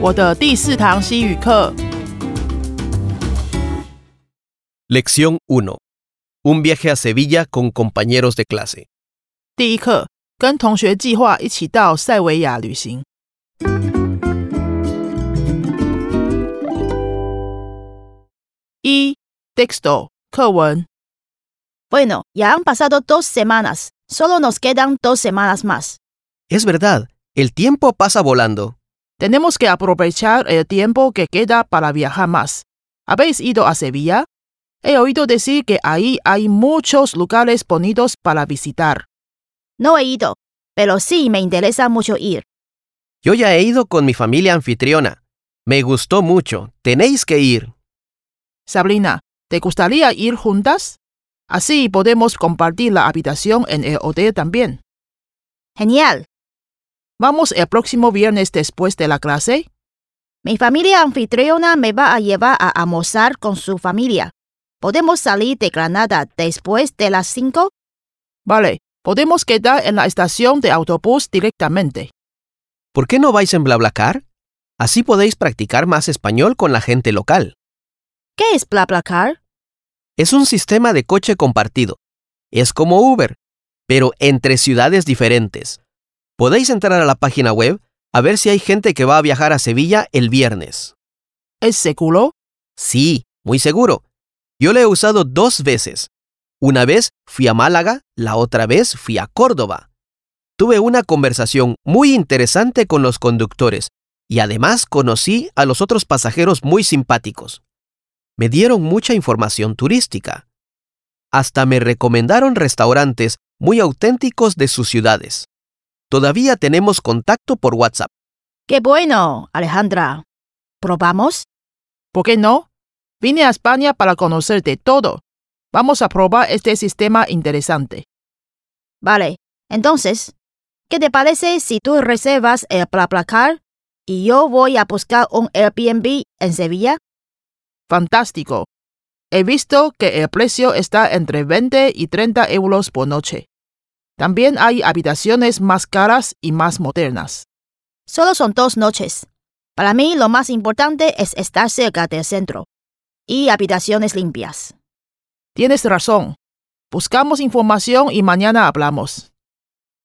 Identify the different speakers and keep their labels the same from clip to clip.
Speaker 1: 我的第四堂西语课
Speaker 2: Lección 1. Un viaje a Sevilla con compañeros de clase.
Speaker 1: 第一课，跟同学计划一起到塞维亚旅行。一 texto 课文
Speaker 3: Bueno, ya han pasado dos semanas. Solo nos quedan dos semanas más.
Speaker 2: Es verdad, el tiempo pasa volando.
Speaker 1: Tenemos que aprovechar el tiempo que queda para viajar más. ¿Habéis ido a Sevilla? He oído decir que ahí hay muchos lugares bonitos para visitar.
Speaker 3: No he ido, pero sí me interesa mucho ir.
Speaker 2: Yo ya he ido con mi familia anfitriona. Me gustó mucho. Tenéis que ir.
Speaker 1: Sabrina, ¿te gustaría ir juntas? Así podemos compartir la habitación en el hotel también.
Speaker 3: Genial.
Speaker 1: ¿Vamos el próximo viernes después de la clase?
Speaker 3: Mi familia anfitriona me va a llevar a almorzar con su familia. ¿Podemos salir de Granada después de las 5?
Speaker 1: Vale, podemos quedar en la estación de autobús directamente.
Speaker 2: ¿Por qué no vais en BlaBlaCar? Así podéis practicar más español con la gente local.
Speaker 3: ¿Qué es BlaBlaCar?
Speaker 2: Es un sistema de coche compartido. Es como Uber, pero entre ciudades diferentes. Podéis entrar a la página web a ver si hay gente que va a viajar a Sevilla el viernes.
Speaker 1: ¿Es seguro?
Speaker 2: Sí, muy seguro. Yo lo he usado dos veces. Una vez fui a Málaga, la otra vez fui a Córdoba. Tuve una conversación muy interesante con los conductores y además conocí a los otros pasajeros muy simpáticos. Me dieron mucha información turística. Hasta me recomendaron restaurantes muy auténticos de sus ciudades. Todavía tenemos contacto por WhatsApp.
Speaker 3: ¡Qué bueno, Alejandra! ¿Probamos?
Speaker 1: ¿Por qué no? Vine a España para conocerte todo. Vamos a probar este sistema interesante.
Speaker 3: Vale, entonces, ¿qué te parece si tú reservas el BlaBlaCar y yo voy a buscar un Airbnb en Sevilla?
Speaker 1: Fantástico. He visto que el precio está entre 20 y 30 euros por noche. También hay habitaciones más caras y más modernas.
Speaker 3: Solo son dos noches. Para mí lo más importante es estar cerca del centro y habitaciones limpias.
Speaker 1: Tienes razón. Buscamos información y mañana hablamos.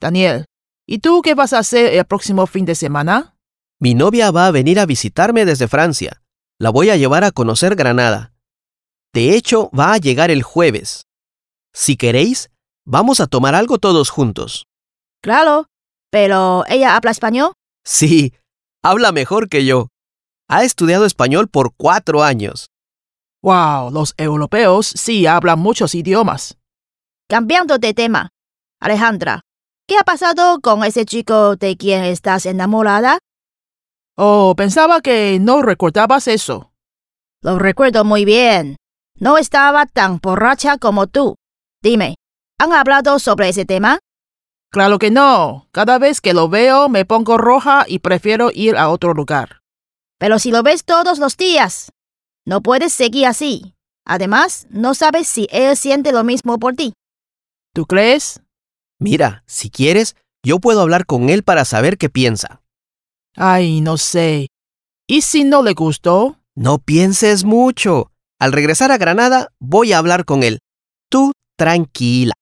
Speaker 1: Daniel, ¿y tú qué vas a hacer el próximo fin de semana?
Speaker 2: Mi novia va a venir a visitarme desde Francia. La voy a llevar a conocer Granada. De hecho, va a llegar el jueves. Si queréis, vamos a tomar algo todos juntos.
Speaker 3: Claro, pero ¿ella habla español?
Speaker 2: Sí, habla mejor que yo. Ha estudiado español por cuatro años.
Speaker 1: Wow, los europeos sí hablan muchos idiomas.
Speaker 3: Cambiando de tema. Alejandra, ¿qué ha pasado con ese chico de quien estás enamorada?
Speaker 1: Oh, pensaba que no recordabas eso.
Speaker 3: Lo recuerdo muy bien. No estaba tan borracha como tú. Dime, ¿han hablado sobre ese tema?
Speaker 1: Claro que no. Cada vez que lo veo me pongo roja y prefiero ir a otro lugar.
Speaker 3: Pero si lo ves todos los días, no puedes seguir así. Además, no sabes si él siente lo mismo por ti.
Speaker 1: ¿Tú crees?
Speaker 2: Mira, si quieres, yo puedo hablar con él para saber qué piensa.
Speaker 1: Ay, no sé. ¿Y si no le gustó?
Speaker 2: No pienses mucho. Al regresar a Granada, voy a hablar con él. Tú tranquila.